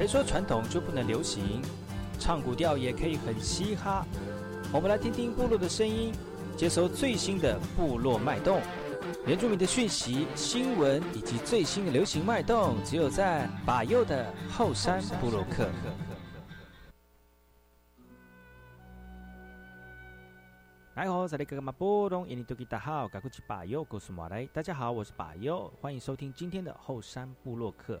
谁说传统就不能流行？唱古调也可以很嘻哈。我们来听听部落的声音，接收最新的部落脉动、原住民的讯息、新闻以及最新的流行脉动，只有在把右的后山部落克。大家好，这里是马波东，印尼多吉达好，赶快去把右告诉马来。大家好，我是把右，欢迎收听今天的后山部落客。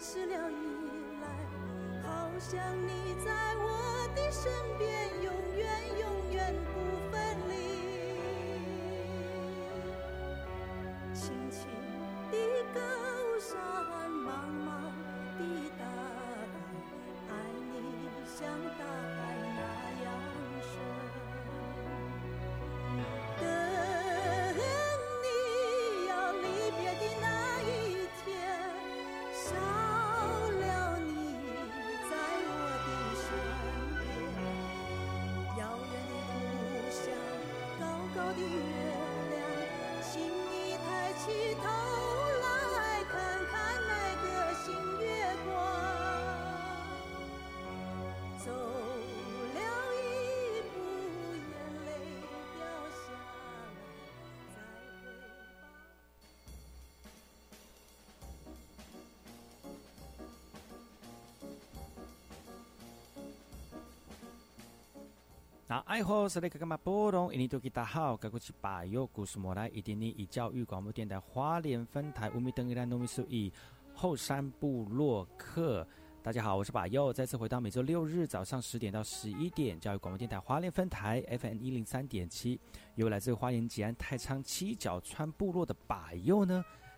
失了依赖，好想你在我的身边，永远永远不分离。青青的高山，茫茫的大海，爱你像大海。低头那爱好是那个干嘛波动？印尼多吉大好，该过去把右故事莫来，一点点以教育广播电台花莲分台乌米登伊兰农民数以后山部落客。大家好，我是把右，再次回到每周六日早上十点到十一点，教育广播电台花莲分台 FM 一零三点七，由来自花莲吉安太仓七角川部落的把右呢。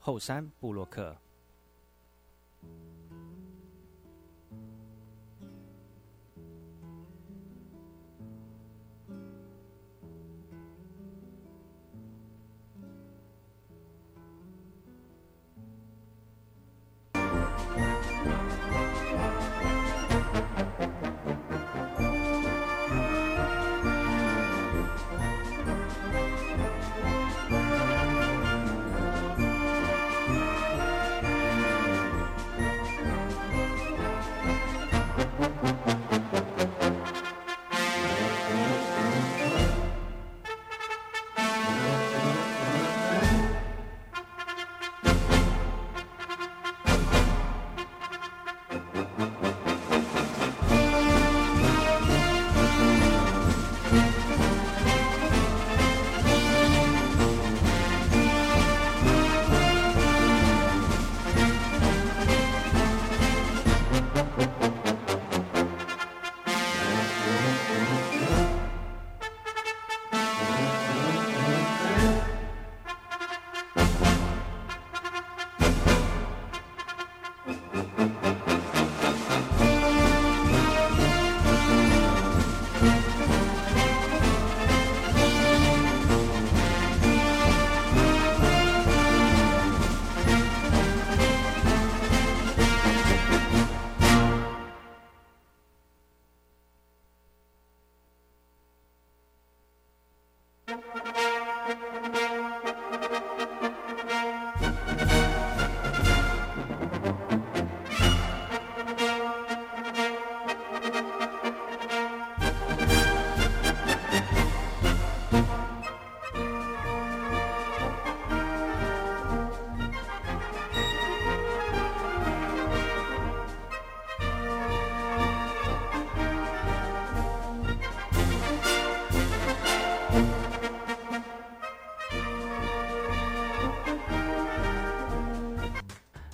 后山布洛克。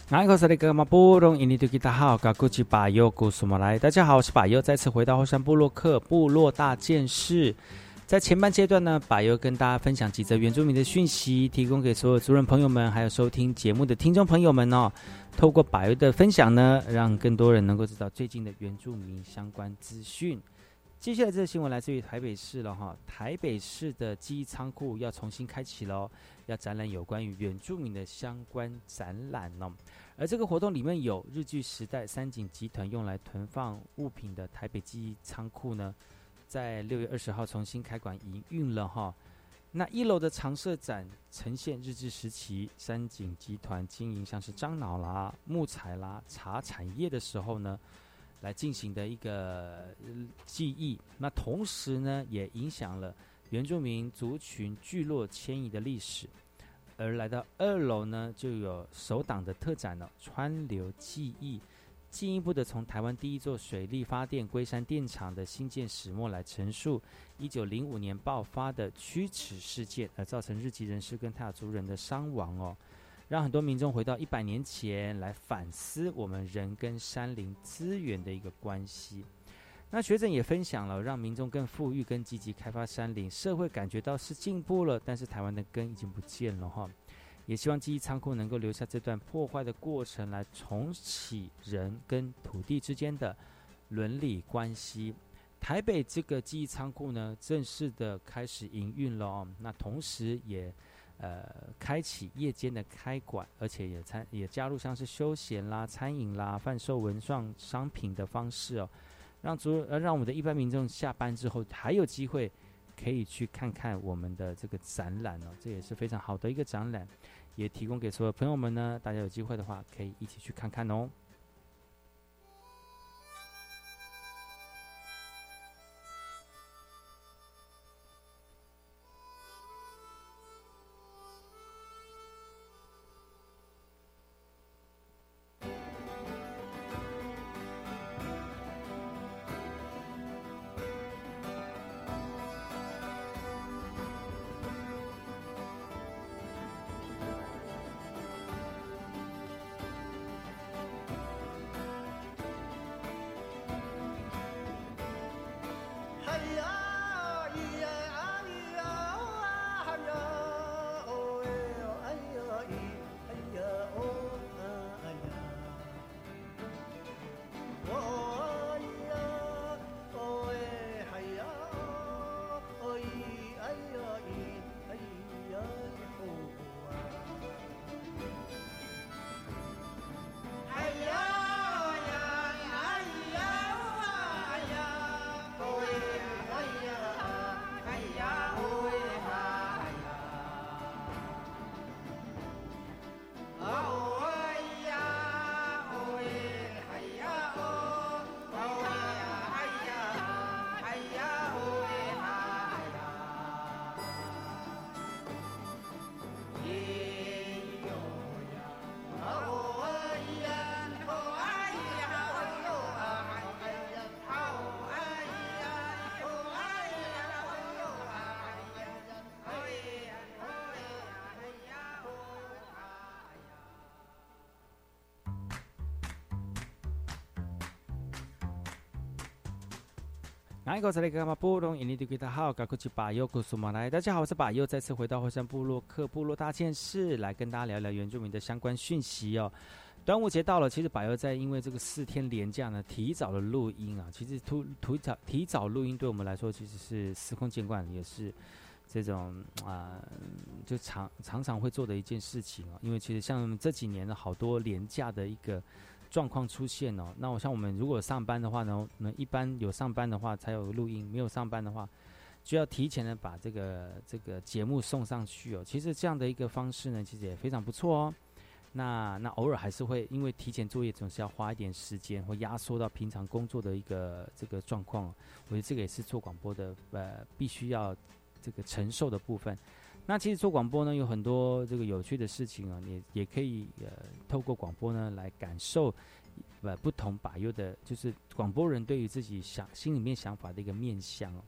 大家好，我是巴友，古苏马来。大家好，我是巴友，再次回到后山部落克部落大件事。在前半阶段呢，巴友跟大家分享几则原住民的讯息，提供给所有族人朋友们，还有收听节目的听众朋友们哦。透过巴友的分享呢，让更多人能够知道最近的原住民相关资讯。接下来这个新闻来自于台北市了哈，台北市的记忆仓库要重新开启喽。要展览有关于原住民的相关展览呢，而这个活动里面有日据时代三井集团用来囤放物品的台北记忆仓库呢，在六月二十号重新开馆营运了哈。那一楼的常设展呈现日治时期三井集团经营像是樟脑啦、木材啦、茶产业的时候呢，来进行的一个记忆。那同时呢，也影响了。原住民族群聚落迁移的历史，而来到二楼呢，就有首档的特展了——川流记忆，进一步的从台湾第一座水力发电龟山电厂的新建始末来陈述一九零五年爆发的驱驰事件，而造成日籍人士跟泰雅族人的伤亡哦，让很多民众回到一百年前来反思我们人跟山林资源的一个关系。那学者也分享了，让民众更富裕、更积极开发山林，社会感觉到是进步了，但是台湾的根已经不见了哈。也希望记忆仓库能够留下这段破坏的过程，来重启人跟土地之间的伦理关系。台北这个记忆仓库呢，正式的开始营运了哦。那同时也呃开启夜间的开馆，而且也参也加入像是休闲啦、餐饮啦、贩售文创商品的方式哦。让主呃让我们的一般民众下班之后还有机会可以去看看我们的这个展览哦，这也是非常好的一个展览，也提供给所有朋友们呢，大家有机会的话可以一起去看看哦。大家好，我是把右，再次回到火山部落克部落大件事，来跟大家聊聊原住民的相关讯息哦。端午节到了，其实把右在因为这个四天连假呢，提早了录音啊。其实突提早提早录音，对我们来说其实是司空见惯，也是这种啊，就常常常会做的一件事情啊。因为其实像这几年的好多廉价的一个。状况出现哦，那我像我们如果上班的话呢，那一般有上班的话才有录音，没有上班的话，就要提前的把这个这个节目送上去哦。其实这样的一个方式呢，其实也非常不错哦。那那偶尔还是会因为提前作业总是要花一点时间，或压缩到平常工作的一个这个状况。我觉得这个也是做广播的呃必须要这个承受的部分。那其实做广播呢，有很多这个有趣的事情啊，也也可以呃透过广播呢来感受呃不同把优的，就是广播人对于自己想心里面想法的一个面向哦。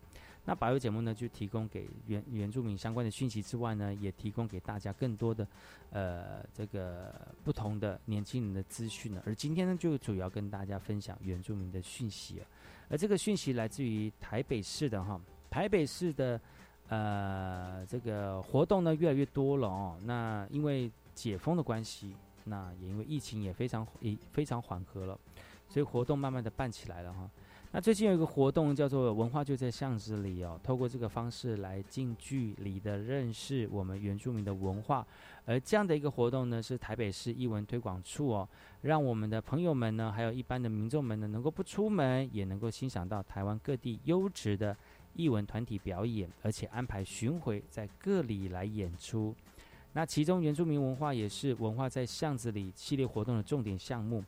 那把优节目呢，就提供给原原住民相关的讯息之外呢，也提供给大家更多的，呃，这个不同的年轻人的资讯呢。而今天呢，就主要跟大家分享原住民的讯息而这个讯息来自于台北市的哈，台北市的呃这个活动呢越来越多了哦。那因为解封的关系，那也因为疫情也非常也非常缓和了，所以活动慢慢的办起来了哈。那最近有一个活动叫做“文化就在巷子里”哦，透过这个方式来近距离的认识我们原住民的文化。而这样的一个活动呢，是台北市艺文推广处哦，让我们的朋友们呢，还有一般的民众们呢，能够不出门也能够欣赏到台湾各地优质的艺文团体表演，而且安排巡回在各里来演出。那其中原住民文化也是“文化在巷子里”系列活动的重点项目。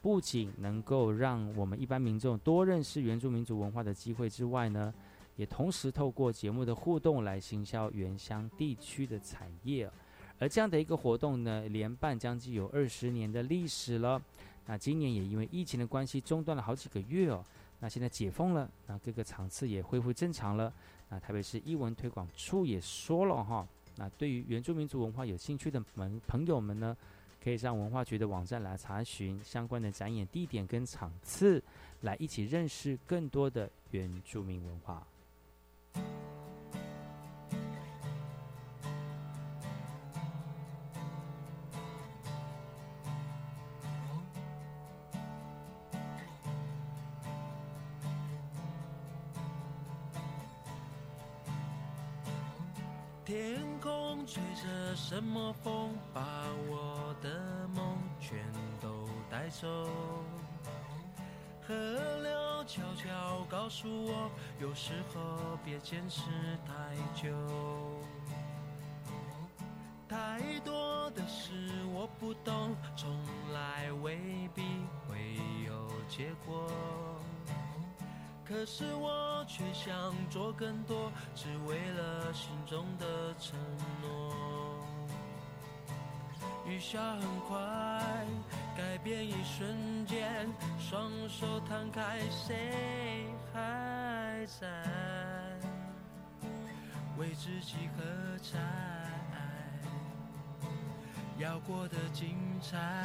不仅能够让我们一般民众多认识原住民族文化的机会之外呢，也同时透过节目的互动来行销原乡地区的产业。而这样的一个活动呢，连办将近有二十年的历史了。那今年也因为疫情的关系中断了好几个月哦。那现在解封了，那各个场次也恢复正常了。那特别是艺文推广处也说了哈，那对于原住民族文化有兴趣的们朋友们呢？可以上文化局的网站来查询相关的展演地点跟场次，来一起认识更多的原住民文化。什么风，把我的梦全都带走。河流悄悄告诉我，有时候别坚持太久。太多的事我不懂，从来未必会有结果。可是我却想做更多，只为了心中的承诺。雨下很快，改变一瞬间，双手摊开，谁还在为自己喝彩？要过得精彩。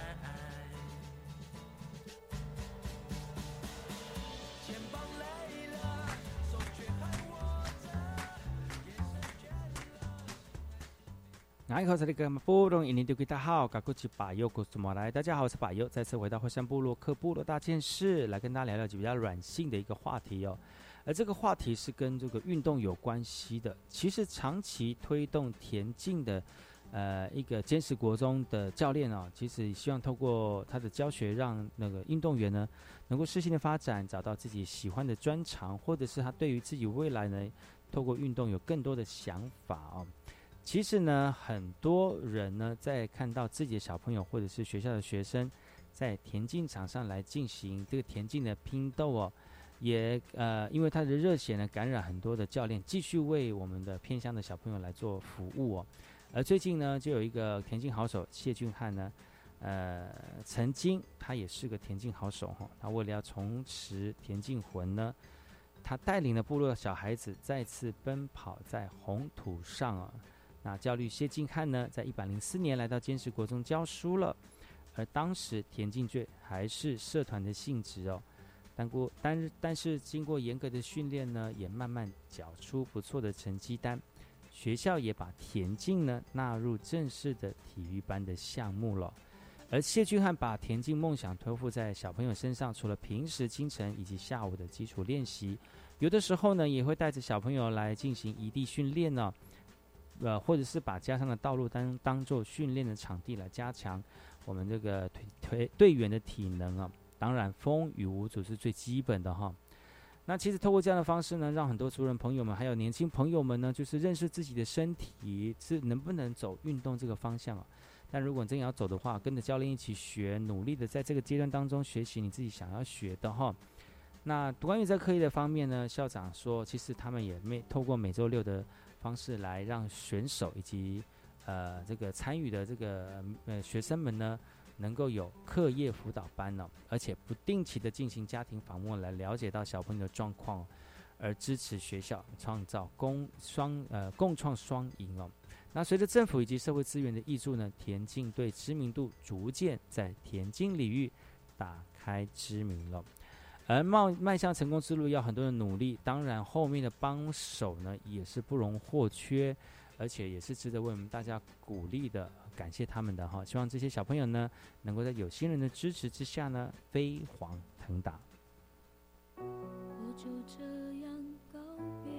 大号，噶古吉巴尤古斯莫来。大家好，我是巴尤，再次回到火山部落克部落大件事，来跟大家聊聊比较软性的一个话题哦。而这个话题是跟这个运动有关系的。其实长期推动田径的，呃，一个坚持国中的教练哦，其实希望透过他的教学，让那个运动员呢，能够适性的发展，找到自己喜欢的专长，或者是他对于自己未来呢，透过运动有更多的想法哦。其实呢，很多人呢，在看到自己的小朋友或者是学校的学生，在田径场上来进行这个田径的拼斗哦，也呃，因为他的热血呢，感染很多的教练，继续为我们的偏乡的小朋友来做服务哦。而最近呢，就有一个田径好手谢俊汉呢，呃，曾经他也是个田径好手哈，他为了要重拾田径魂呢。他带领了部落的小孩子再次奔跑在红土上啊。那教律谢晋汉呢，在一百零四年来到坚实国中教书了，而当时田径队还是社团的性质哦。但过但但是经过严格的训练呢，也慢慢缴出不错的成绩单。学校也把田径呢纳入正式的体育班的项目了。而谢俊汉把田径梦想托付在小朋友身上，除了平时清晨以及下午的基础练习，有的时候呢也会带着小朋友来进行异地训练呢。呃，或者是把家乡的道路当当做训练的场地来加强我们这个腿腿队员的体能啊。当然，风雨无阻是最基本的哈。那其实透过这样的方式呢，让很多族人朋友们还有年轻朋友们呢，就是认识自己的身体是能不能走运动这个方向啊。但如果真要走的话，跟着教练一起学，努力的在这个阶段当中学习你自己想要学的哈。那关于在课业的方面呢，校长说，其实他们也没透过每周六的。方式来让选手以及呃这个参与的这个呃学生们呢，能够有课业辅导班呢，而且不定期的进行家庭访问，来了解到小朋友的状况，而支持学校创造共双呃共创双赢哦。那随着政府以及社会资源的挹注呢，田径队知名度逐渐在田径领域打开知名了。而迈迈向成功之路要很多人努力，当然后面的帮手呢也是不容或缺，而且也是值得为我们大家鼓励的，感谢他们的哈。希望这些小朋友呢，能够在有心人的支持之下呢，飞黄腾达。我就这样告别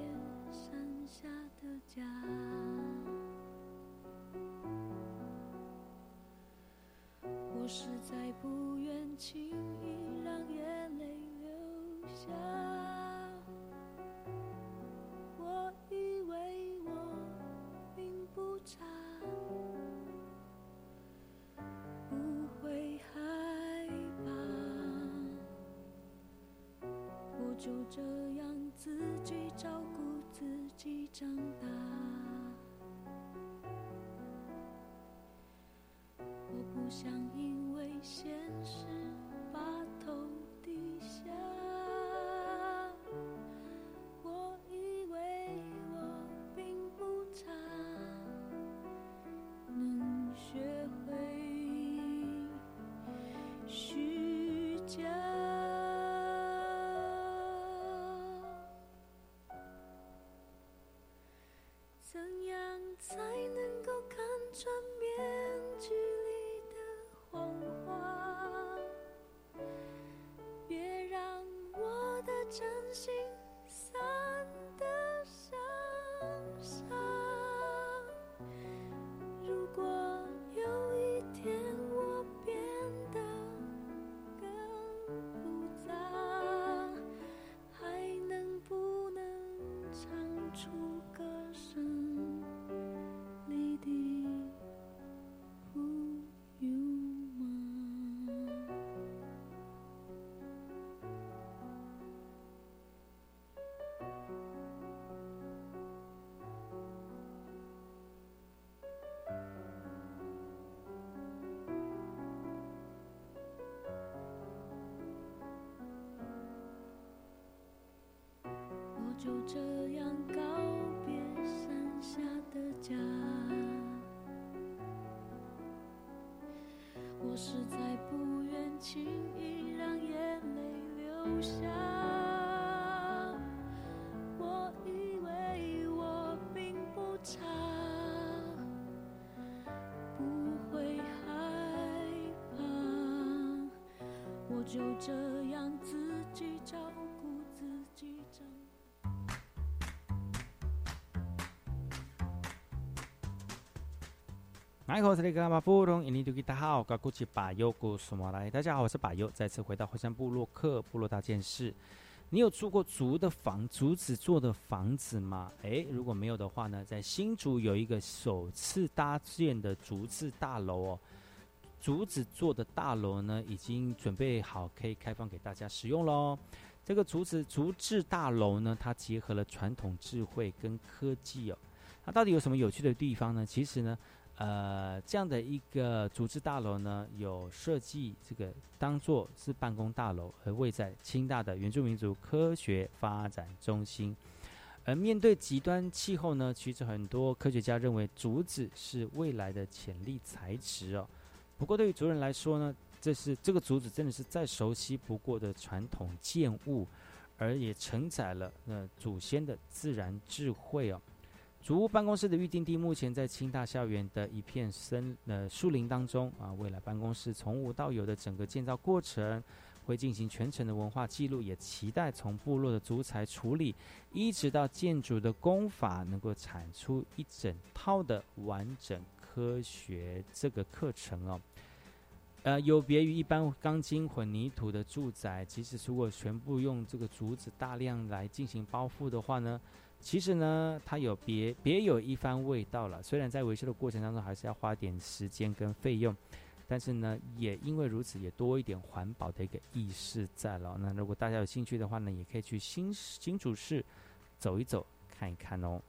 山下的家，我实在不愿轻易。下，我以为我并不差，不会害怕，我就这样自己照顾自己长大。我不想因为现实就这样自己照顾自己长。大家好，我是巴友，再次回到火山部落克部落大件事。你有住过竹的房，竹子做的房子吗？诶，如果没有的话呢，在新竹有一个首次搭建的竹子大楼哦。竹子做的大楼呢，已经准备好可以开放给大家使用喽。这个竹子竹制大楼呢，它结合了传统智慧跟科技哦。它到底有什么有趣的地方呢？其实呢。呃，这样的一个组织大楼呢，有设计这个当做是办公大楼，而位在清大的原住民族科学发展中心。而面对极端气候呢，其实很多科学家认为竹子是未来的潜力材质哦。不过对于族人来说呢，这是这个竹子真的是再熟悉不过的传统建物，而也承载了呃祖先的自然智慧哦。竹屋办公室的预定地目前在清大校园的一片森呃树林当中啊。未来办公室从无到有的整个建造过程会进行全程的文化记录，也期待从部落的竹材处理一直到建筑的工法，能够产出一整套的完整科学这个课程哦。呃，有别于一般钢筋混凝土的住宅，其实如果全部用这个竹子大量来进行包覆的话呢？其实呢，它有别别有一番味道了。虽然在维修的过程当中还是要花点时间跟费用，但是呢，也因为如此，也多一点环保的一个意识在了。那如果大家有兴趣的话呢，也可以去新新竹市走一走，看一看哦。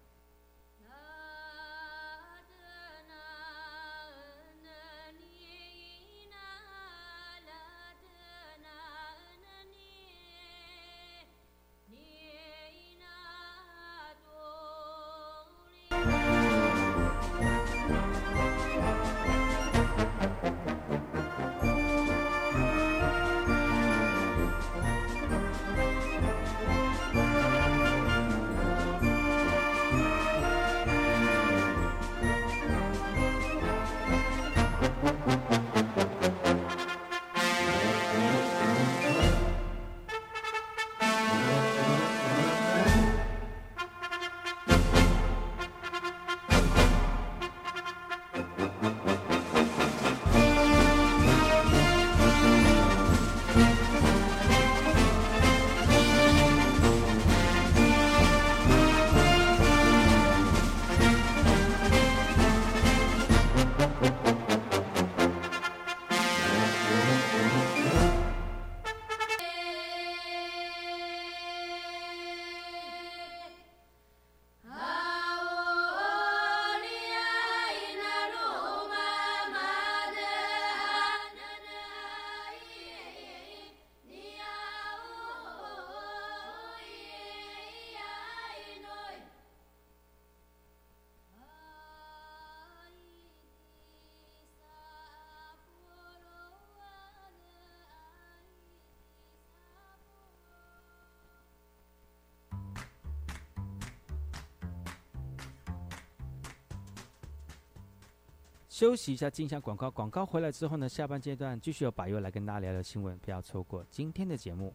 休息一下，进一下广告。广告回来之后呢，下半阶段继续由百佑来跟大家聊聊新闻，不要错过今天的节目。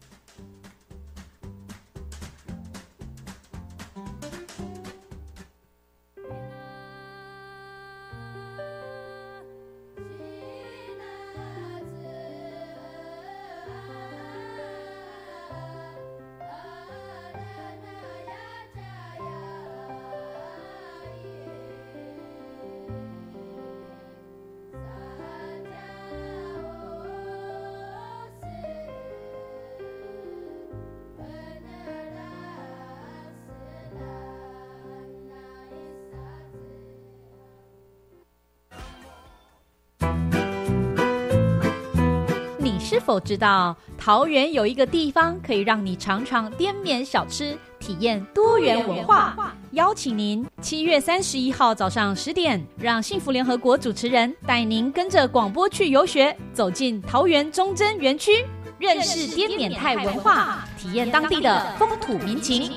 否知道桃园有一个地方可以让你尝尝滇缅小吃，体验多元文化。邀请您七月三十一号早上十点，让幸福联合国主持人带您跟着广播去游学，走进桃园忠贞园区，认识滇缅泰文化，体验当地的风土民情。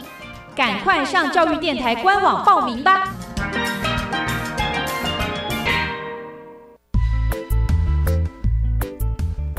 赶快上教育电台官网报名吧！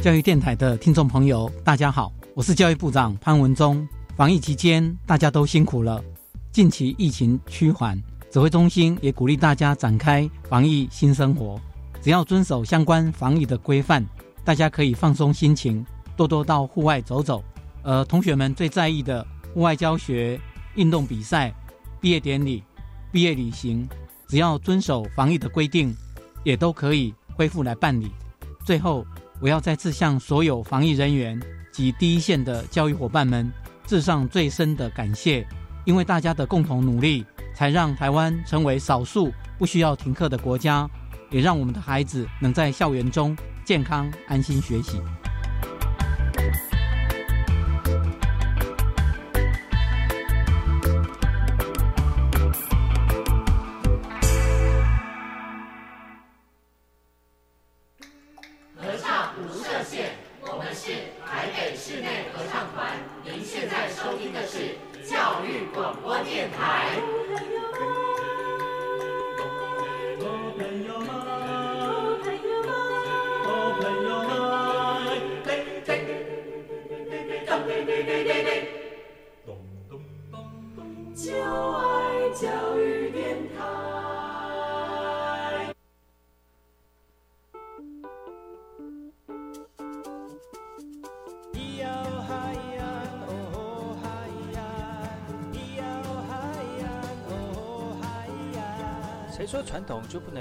教育电台的听众朋友，大家好，我是教育部长潘文忠。防疫期间，大家都辛苦了。近期疫情趋缓，指挥中心也鼓励大家展开防疫新生活。只要遵守相关防疫的规范，大家可以放松心情，多多到户外走走。呃，同学们最在意的户外教学、运动比赛、毕业典礼、毕业旅行，只要遵守防疫的规定，也都可以恢复来办理。最后。我要再次向所有防疫人员及第一线的教育伙伴们致上最深的感谢，因为大家的共同努力，才让台湾成为少数不需要停课的国家。也让我们的孩子能在校园中健康安心学习。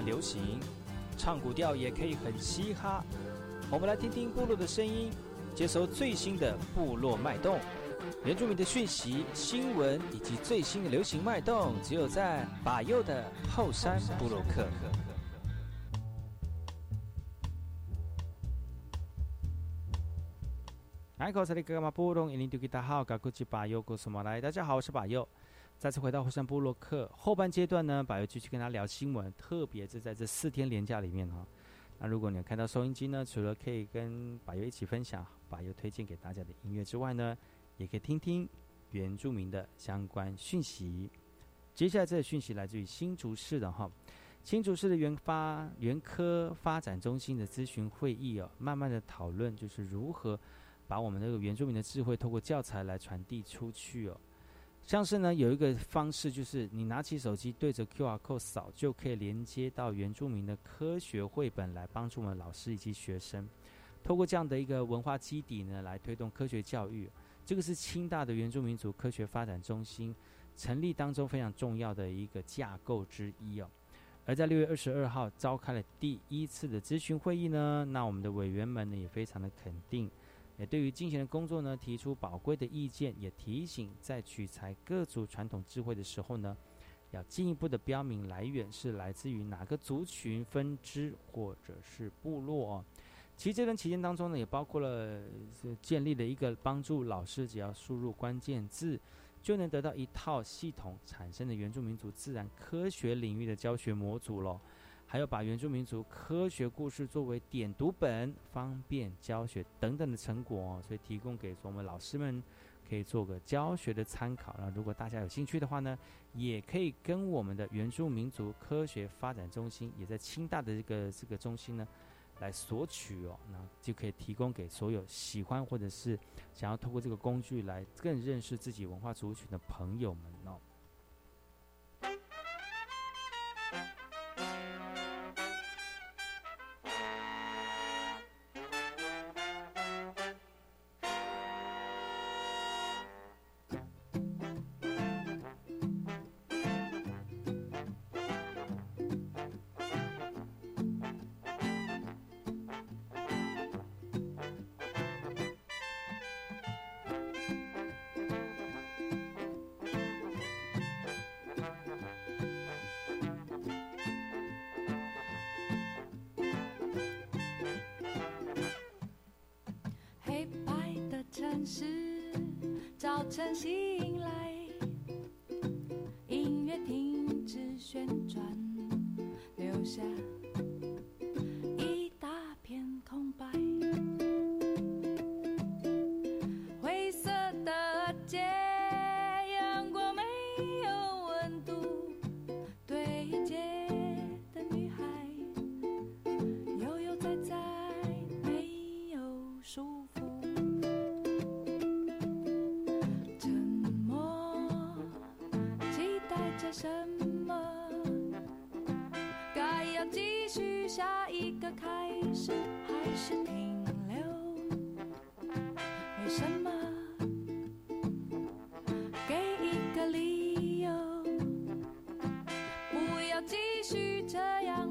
流行？唱古调也可以很嘻哈。我们来听听部落的声音，接收最新的部落脉动、原住民的讯息、新闻以及最新的流行脉动，只有在把右的后山部落克。来，各位马布隆，印尼大家好，我是把右，古什么来？大家好，我是把右。再次回到火山部落克后半阶段呢，柏油继续跟他聊新闻，特别是在这四天连假里面哈。那如果你看到收音机呢，除了可以跟柏油一起分享柏油推荐给大家的音乐之外呢，也可以听听原住民的相关讯息。接下来这个讯息来自于新竹市的哈，新竹市的原发原科发展中心的咨询会议哦，慢慢的讨论就是如何把我们这个原住民的智慧透过教材来传递出去哦。像是呢，有一个方式，就是你拿起手机对着 QR code 扫，就可以连接到原住民的科学绘本，来帮助我们老师以及学生，透过这样的一个文化基底呢，来推动科学教育。这个是清大的原住民族科学发展中心成立当中非常重要的一个架构之一哦。而在六月二十二号召开了第一次的咨询会议呢，那我们的委员们呢也非常的肯定。对于进行的工作呢，提出宝贵的意见，也提醒在取材各族传统智慧的时候呢，要进一步的标明来源是来自于哪个族群分支或者是部落哦。其实这段期间当中呢，也包括了建立了一个帮助老师只要输入关键字，就能得到一套系统产生的原住民族自然科学领域的教学模组喽。还有把原住民族科学故事作为点读本，方便教学等等的成果，所以提供给我们老师们可以做个教学的参考。那如果大家有兴趣的话呢，也可以跟我们的原住民族科学发展中心，也在清大的这个这个中心呢，来索取哦，那就可以提供给所有喜欢或者是想要透过这个工具来更认识自己文化族群的朋友们哦。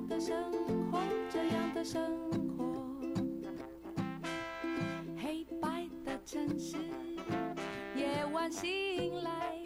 的生活这样的生活。黑白的城市夜晚醒来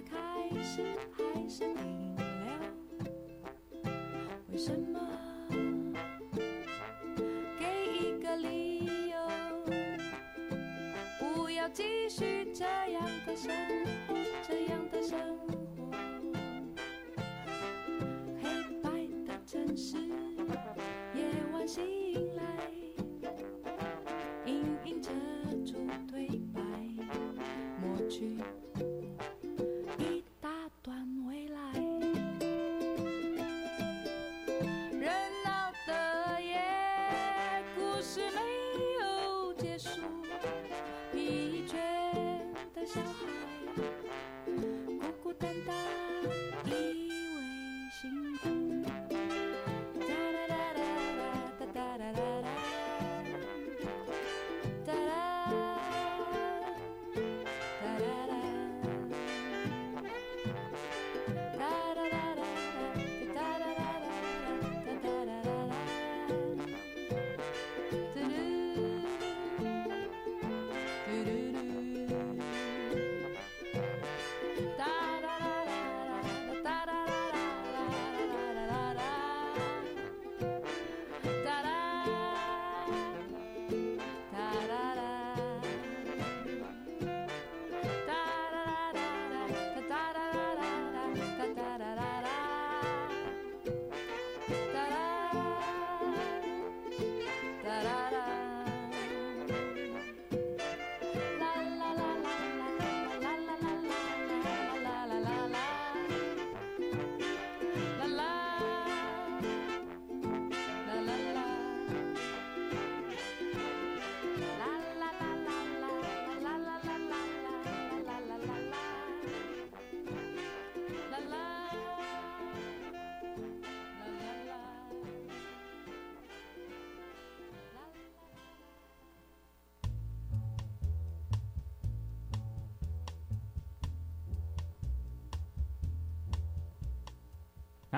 开始，还是停留？为什么？给一个理由，不要继续这样的生活，这样的生活。黑白的城市，夜晚星，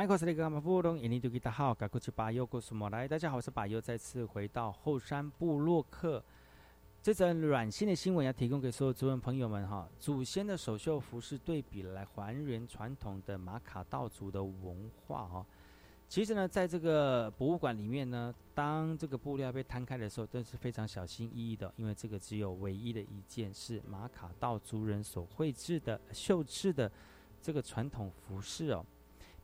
南口是那个马布隆，印尼多吉达好，赶过去巴尤古苏莫来。大家好，我是巴尤，再次回到后山部落客。这则软性的新闻要提供给所有族人朋友们哈，祖先的首秀服饰对比来还原传统的马卡道族的文化哈。其实呢，在这个博物馆里面呢，当这个布料被摊开的时候，都是非常小心翼翼的，因为这个只有唯一的一件是马卡道族人所绘制的绣制的这个传统服饰哦。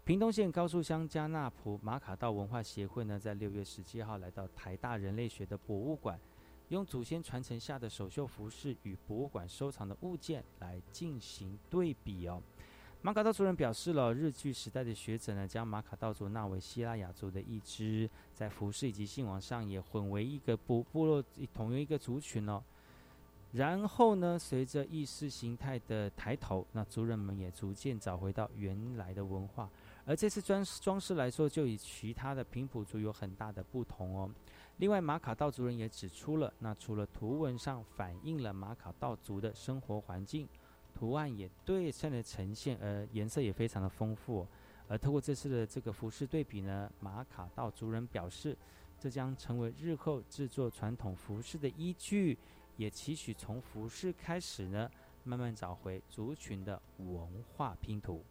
屏东县高速乡加纳普马卡道文化协会呢，在六月十七号来到台大人类学的博物馆，用祖先传承下的首绣服饰与博物馆收藏的物件来进行对比哦。马卡道族人表示了，日据时代的学者呢，将马卡道族纳为希腊雅族的一支，在服饰以及信仰上也混为一个部部落同一个族群哦。然后呢，随着意识形态的抬头，那族人们也逐渐找回到原来的文化。而这次装装饰来说，就与其他的平埔族有很大的不同哦。另外，马卡道族人也指出了，那除了图文上反映了马卡道族的生活环境，图案也对称的呈现，而颜色也非常的丰富、而透过这次的这个服饰对比呢，马卡道族人表示，这将成为日后制作传统服饰的依据，也期许从服饰开始呢，慢慢找回族群的文化拼图。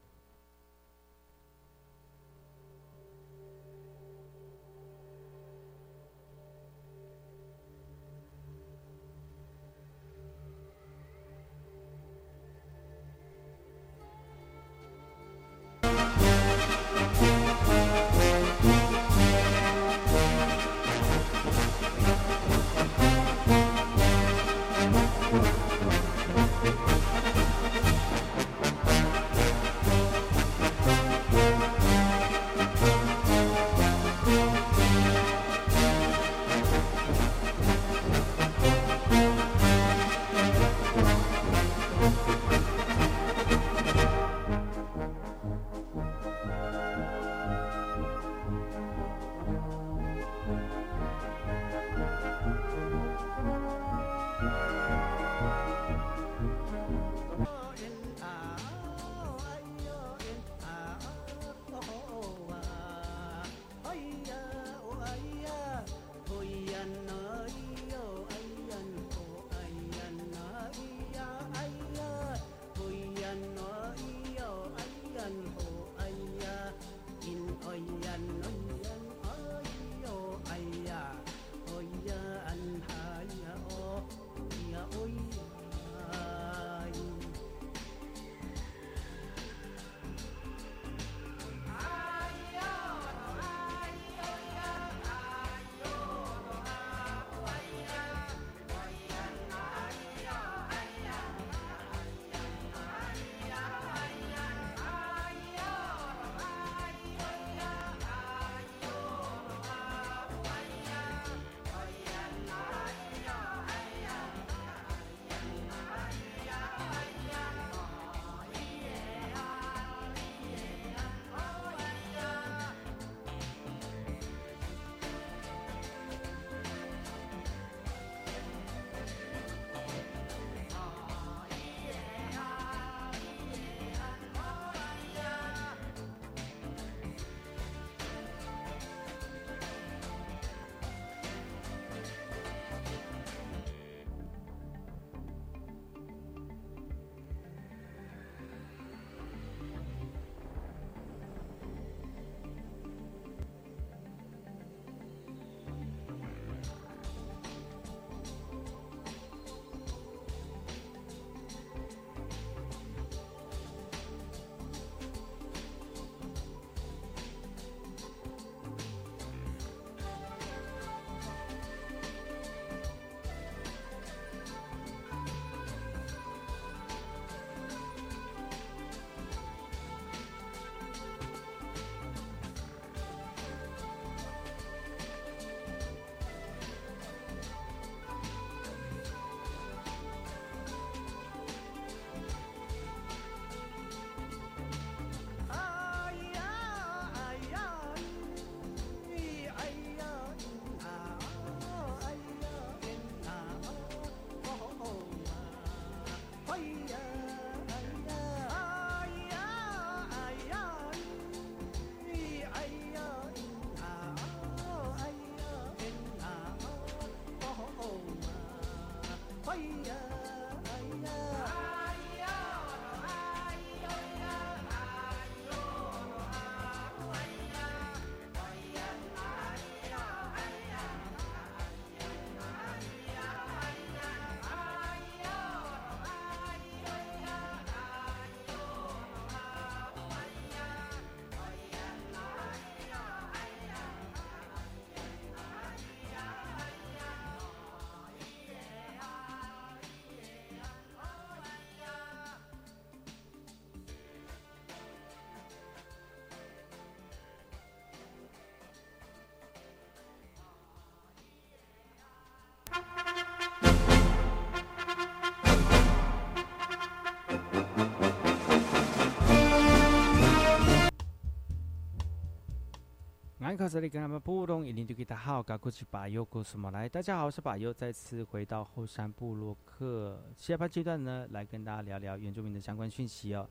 克这里跟他们布隆，一定就给他好，过去把优故事么来。大家好，我是把优，再次回到后山部落克下半阶段呢，来跟大家聊聊原住民的相关讯息哦。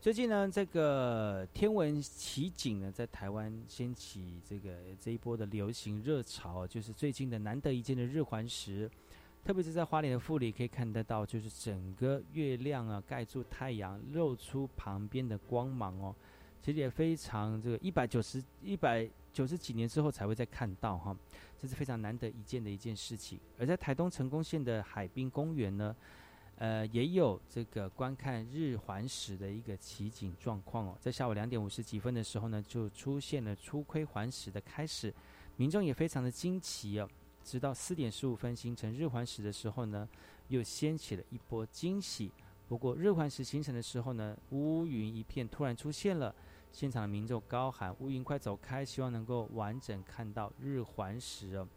最近呢，这个天文奇景呢，在台湾掀起这个这一波的流行热潮，就是最近的难得一见的日环食，特别是在花莲的富里可以看得到，就是整个月亮啊盖住太阳，露出旁边的光芒哦。其实也非常这个一百九十一百九十几年之后才会再看到哈，这是非常难得一见的一件事情。而在台东成功县的海滨公园呢，呃，也有这个观看日环食的一个奇景状况哦。在下午两点五十几分的时候呢，就出现了初窥环食的开始，民众也非常的惊奇哦。直到四点十五分形成日环食的时候呢，又掀起了一波惊喜。不过日环食形成的时候呢，乌云一片突然出现了。现场的民众高喊：“乌云快走开！”希望能够完整看到日环食哦。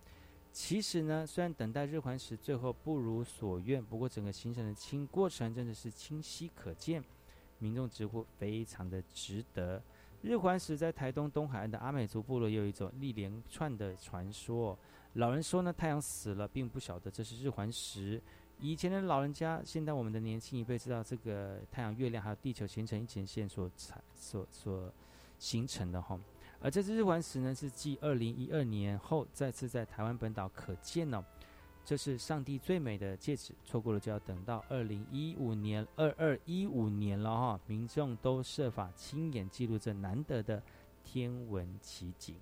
其实呢，虽然等待日环食最后不如所愿，不过整个行程的清过程真的是清晰可见，民众直呼非常的值得。日环食在台东东海岸的阿美族部落有一种历连串的传说。老人说呢，太阳死了，并不晓得这是日环食。以前的老人家，现在我们的年轻一辈知道这个太阳、月亮还有地球形成一前线所产所所形成的哈。而这只日环食呢，是继二零一二年后再次在台湾本岛可见哦。这是上帝最美的戒指，错过了就要等到二零一五年二二一五年了哈。民众都设法亲眼记录这难得的天文奇景。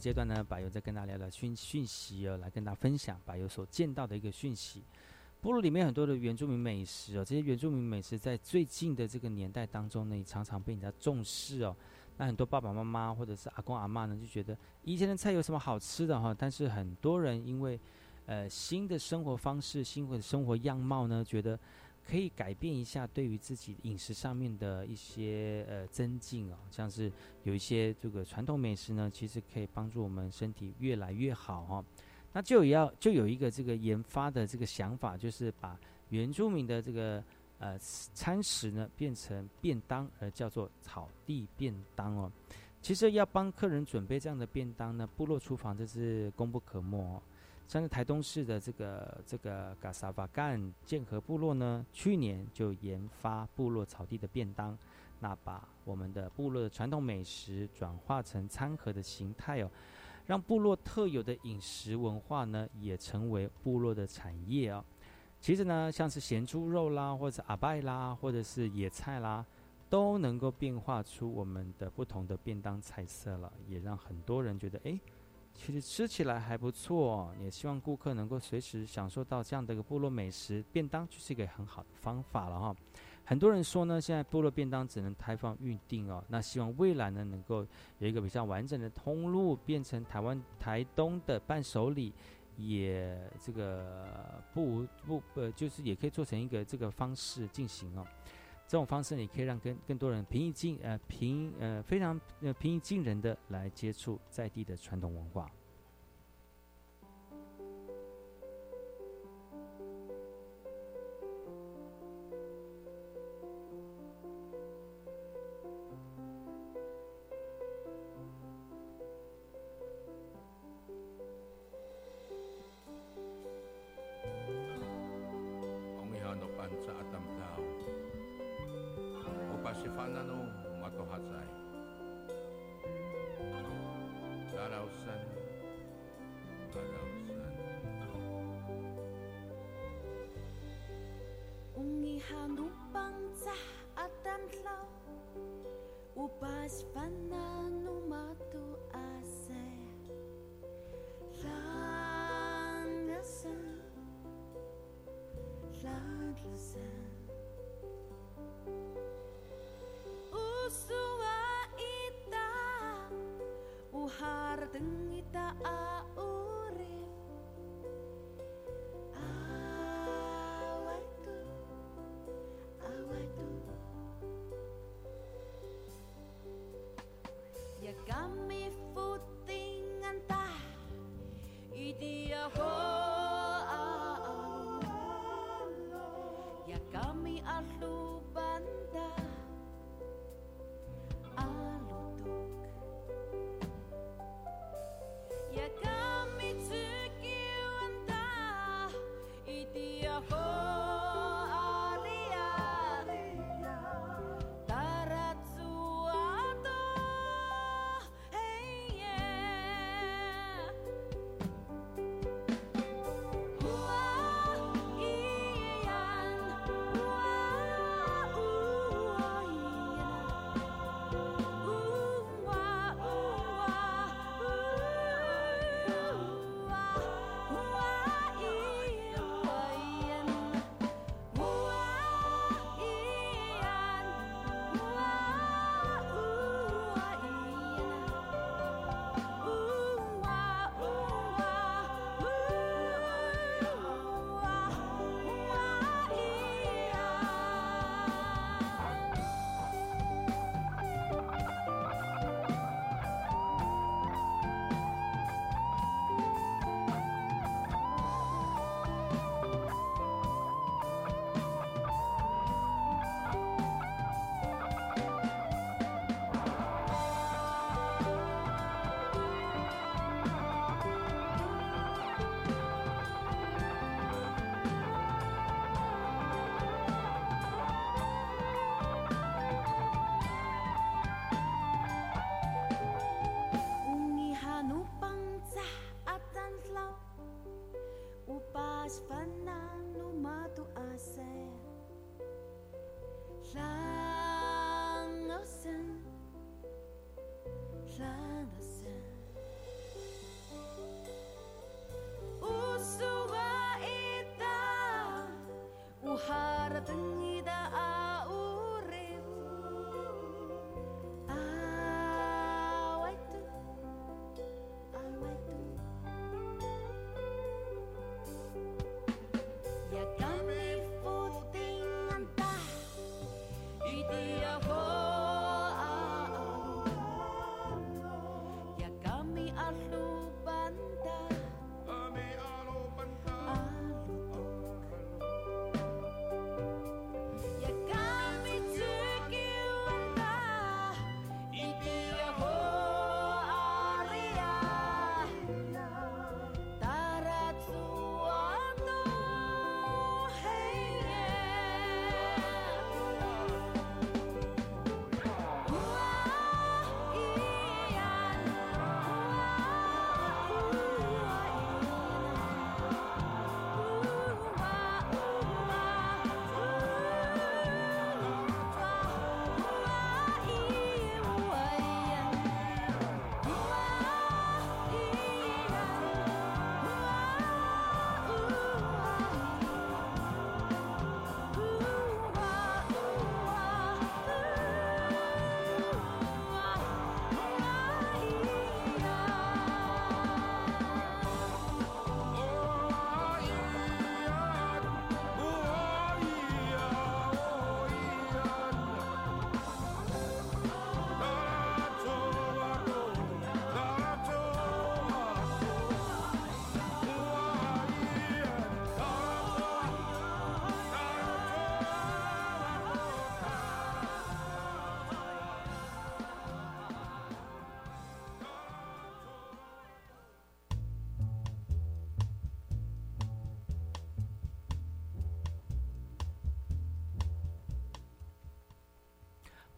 阶段呢，柏油在跟大家聊聊讯讯息哦，来跟大家分享柏油所见到的一个讯息。部落里面很多的原住民美食哦，这些原住民美食在最近的这个年代当中呢，也常常被人家重视哦。那很多爸爸妈妈或者是阿公阿妈呢，就觉得以前的菜有什么好吃的哈？但是很多人因为呃新的生活方式、新的生活样貌呢，觉得可以改变一下对于自己饮食上面的一些呃增进哦，像是有一些这个传统美食呢，其实可以帮助我们身体越来越好哈。那就要就有一个这个研发的这个想法，就是把原住民的这个呃餐食呢变成便当，而叫做草地便当哦。其实要帮客人准备这样的便当呢，部落厨房这是功不可没哦。像是台东市的这个这个嘎萨巴干剑河部落呢，去年就研发部落草地的便当，那把我们的部落的传统美食转化成餐盒的形态哦。让部落特有的饮食文化呢，也成为部落的产业哦。其实呢，像是咸猪肉啦，或者阿拜啦，或者是野菜啦，都能够变化出我们的不同的便当菜色了，也让很多人觉得，哎，其实吃起来还不错。也希望顾客能够随时享受到这样的一个部落美食便当，就是一个很好的方法了哈。很多人说呢，现在部落便当只能开放预定哦。那希望未来呢，能够有一个比较完整的通路，变成台湾台东的伴手礼，也这个不不呃，就是也可以做成一个这个方式进行哦。这种方式你可以让更更多人平易近呃平呃非常呃平易近人的来接触在地的传统文化。Klang of.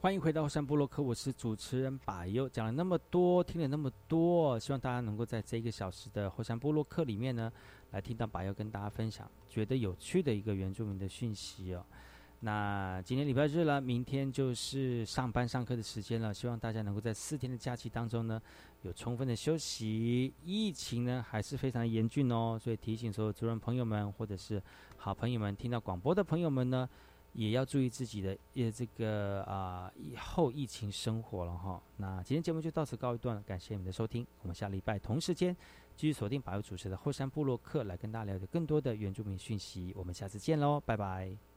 欢迎回到后山部落克，我是主持人百优。讲了那么多，听了那么多，希望大家能够在这一个小时的后山部落克里面呢，来听到百优跟大家分享觉得有趣的一个原住民的讯息哦。那今天礼拜日了，明天就是上班上课的时间了，希望大家能够在四天的假期当中呢，有充分的休息。疫情呢还是非常严峻哦，所以提醒所有族人朋友们或者是好朋友们，听到广播的朋友们呢，也要注意自己的呃这个啊、以后疫情生活了哈。那今天节目就到此告一段，感谢你们的收听，我们下礼拜同时间继续锁定百位主持的后山部落客，来跟大家了解更多的原住民讯息。我们下次见喽，拜拜。